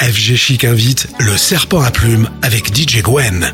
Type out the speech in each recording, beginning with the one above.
FG Chic invite Le Serpent à Plumes avec DJ Gwen.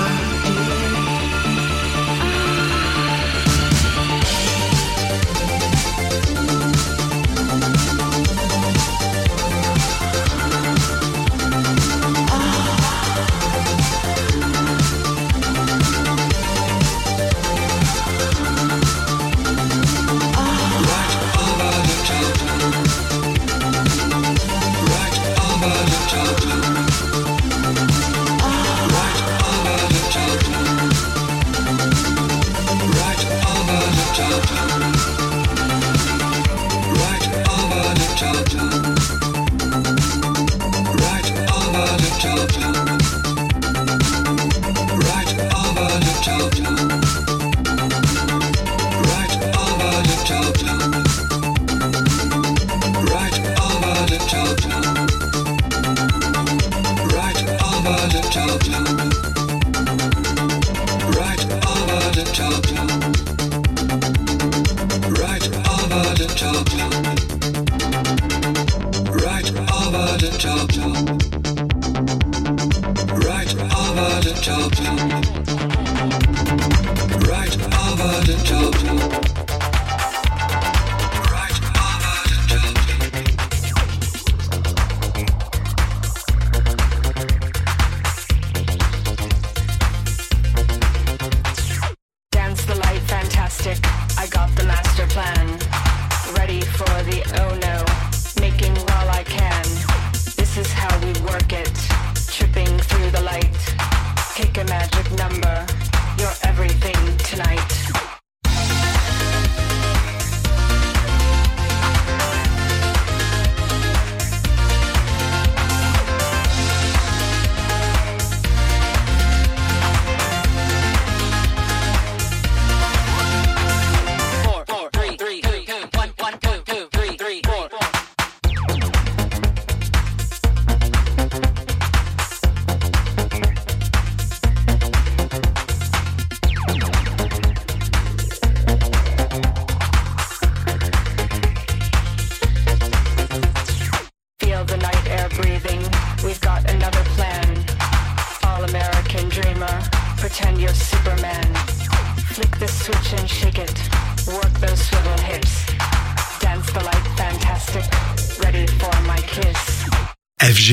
smile.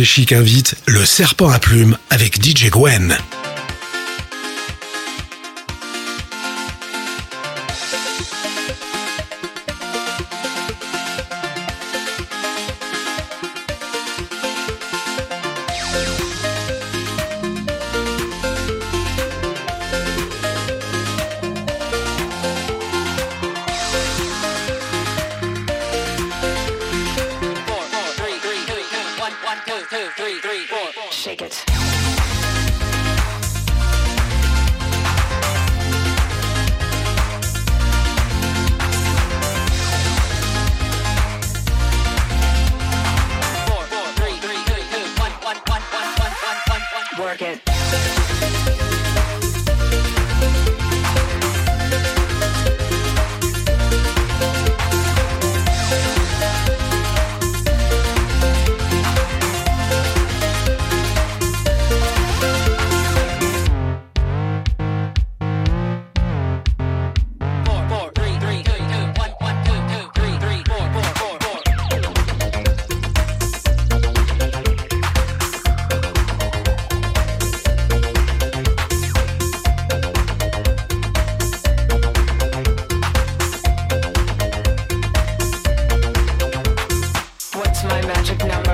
Chic invite le serpent à plumes avec DJ Gwen. magic number.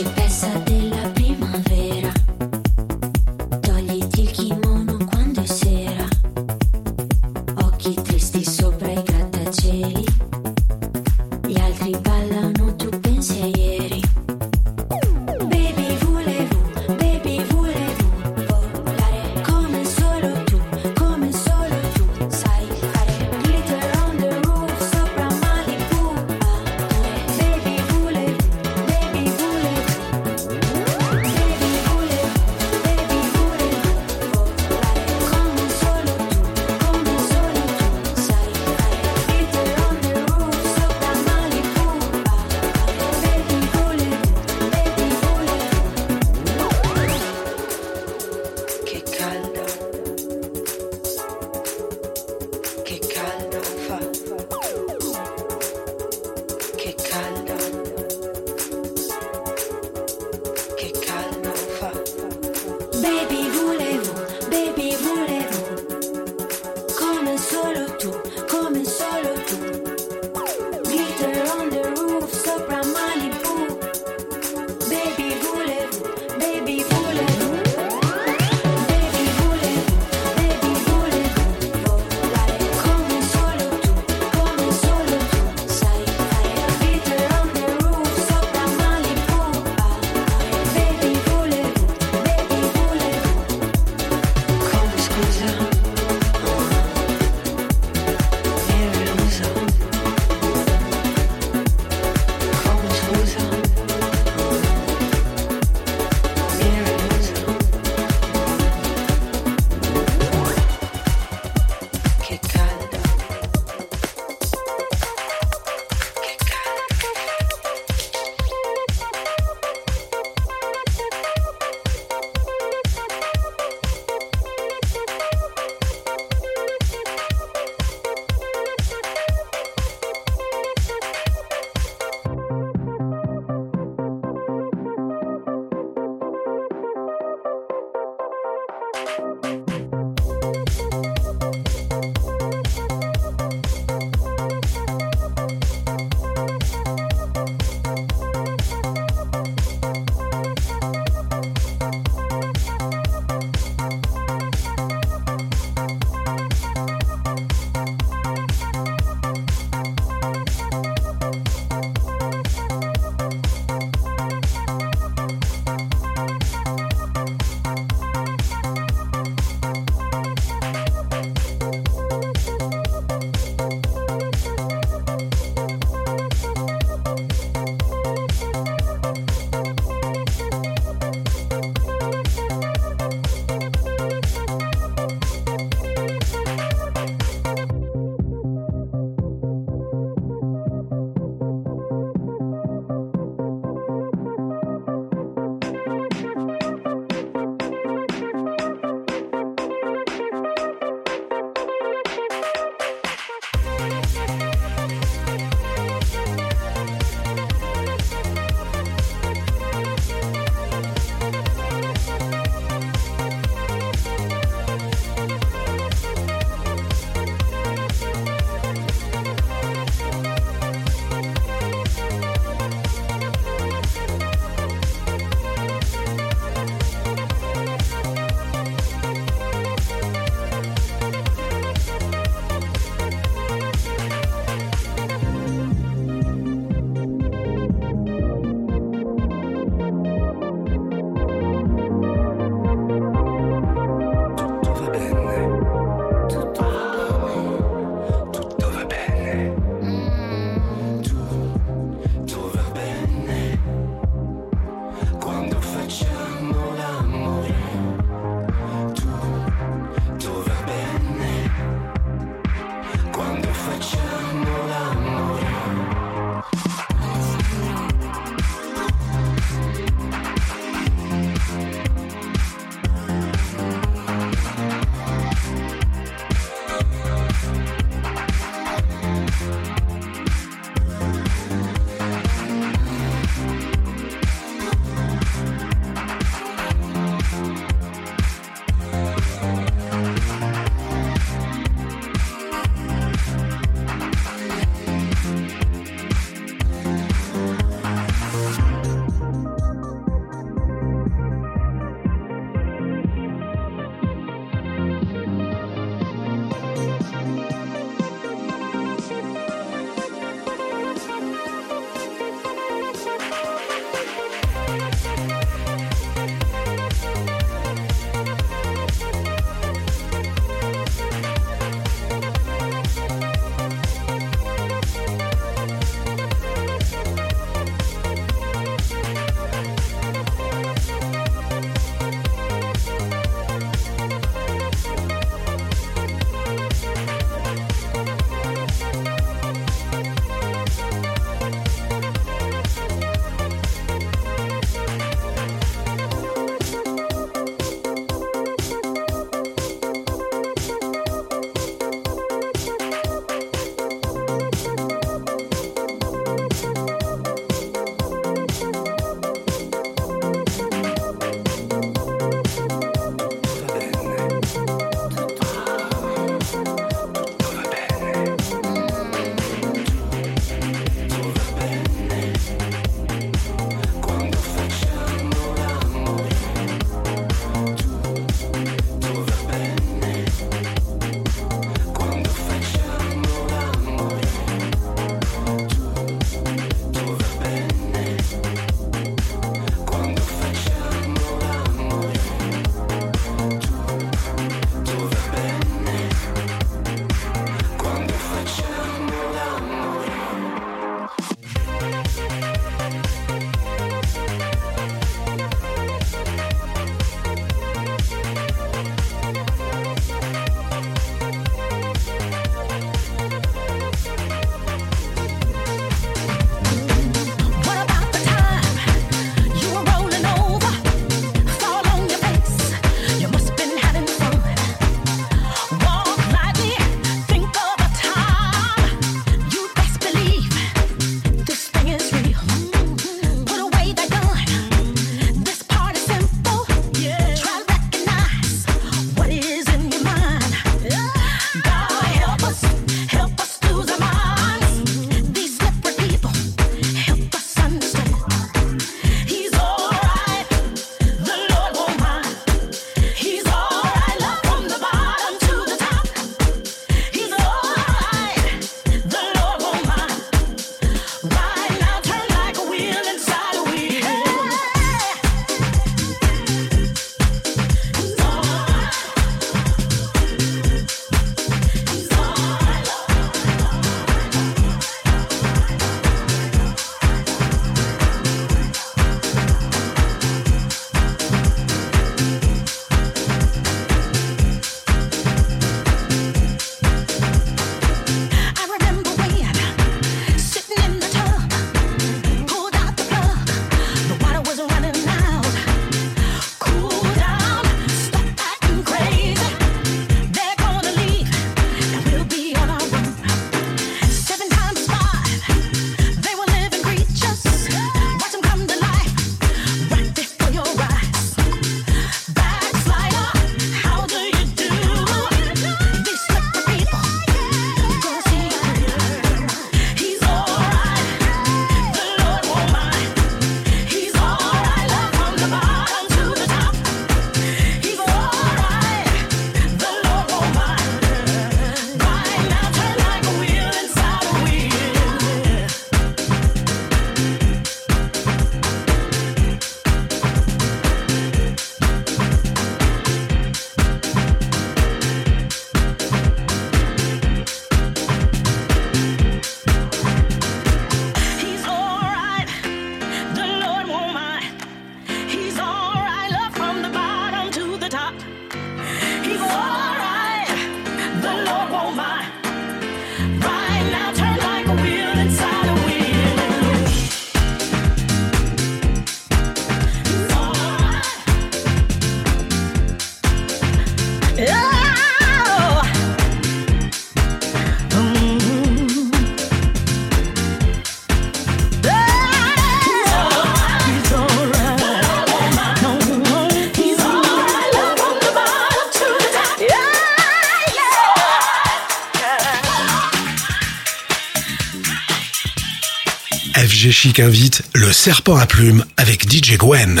Chic invite le serpent à plumes avec DJ Gwen.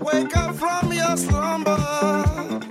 Wake up from your slumber.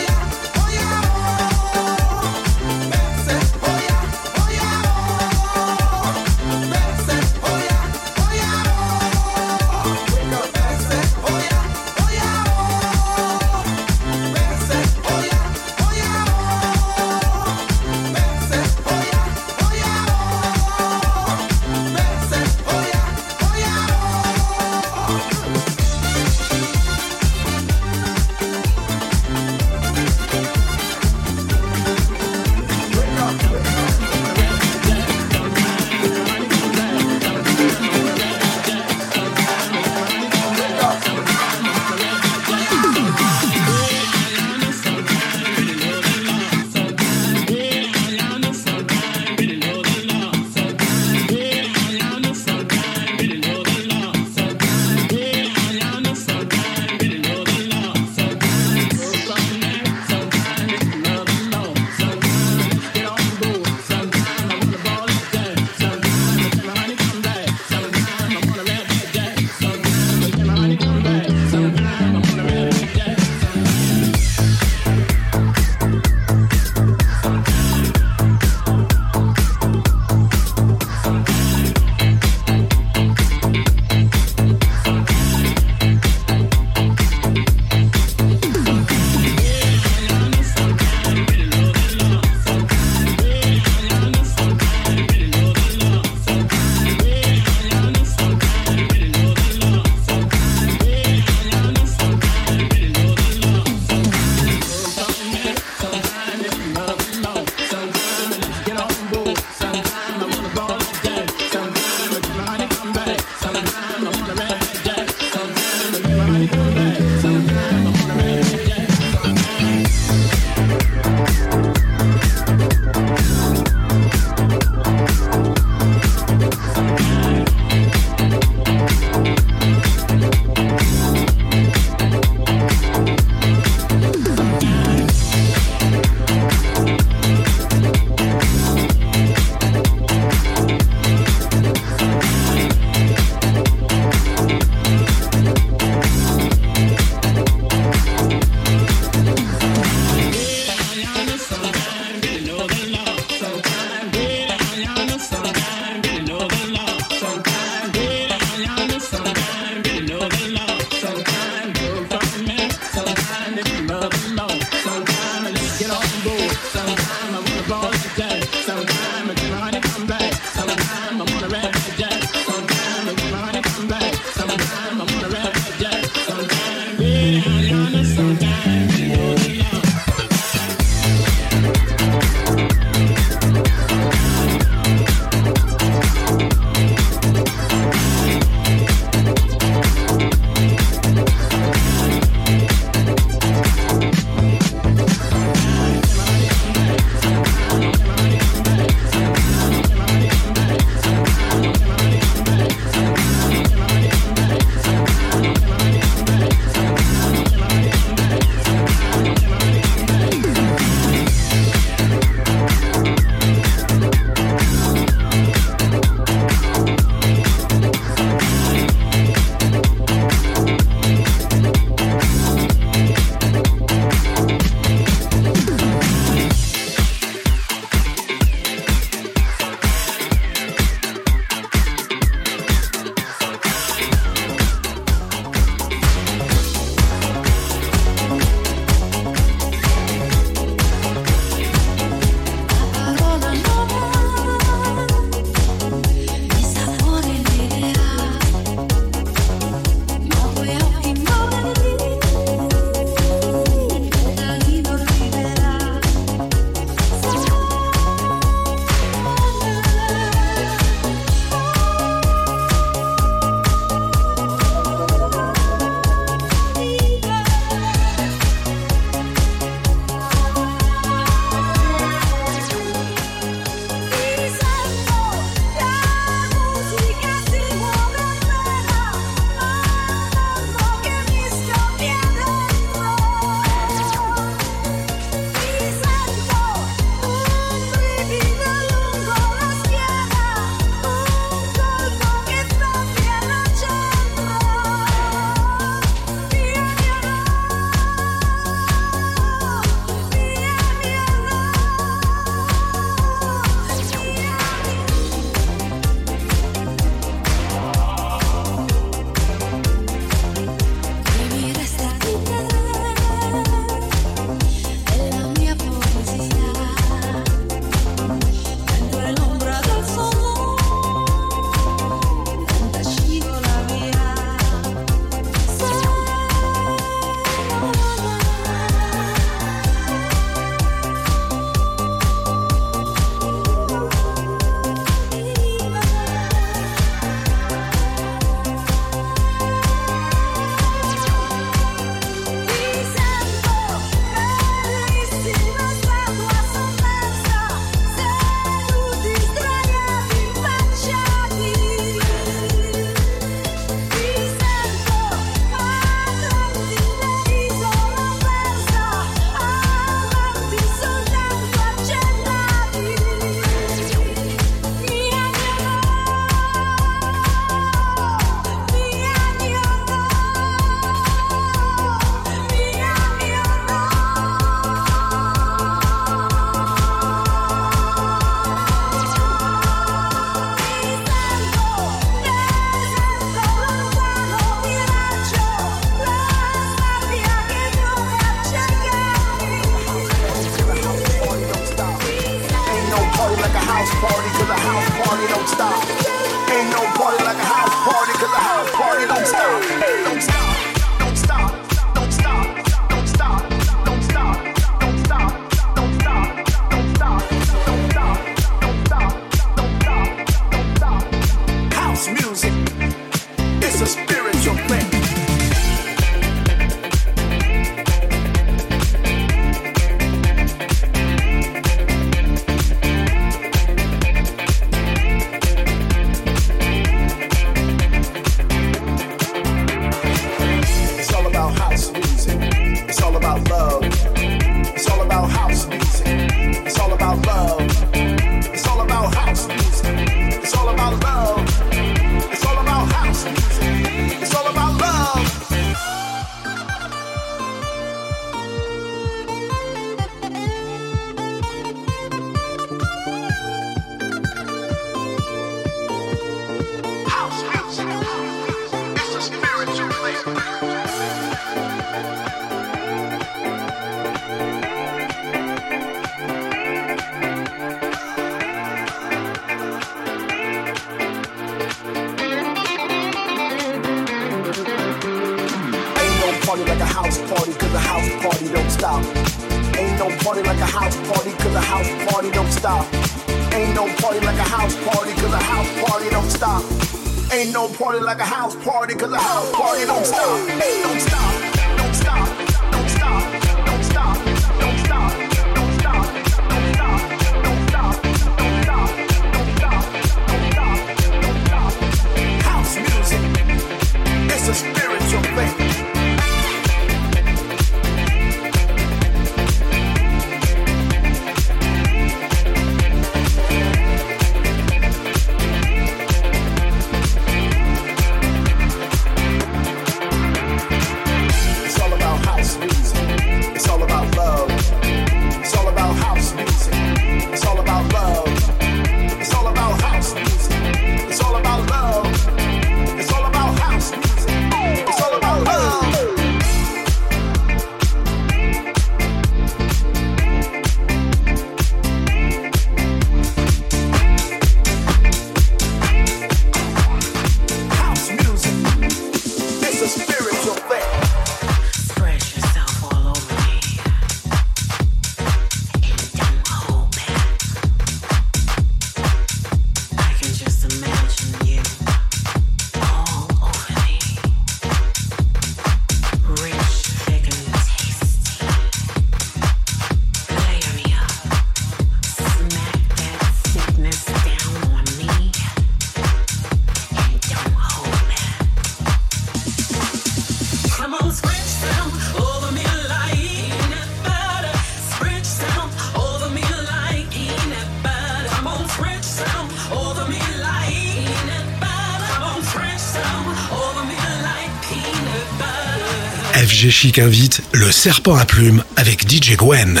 Chic invite le serpent à plumes avec DJ Gwen.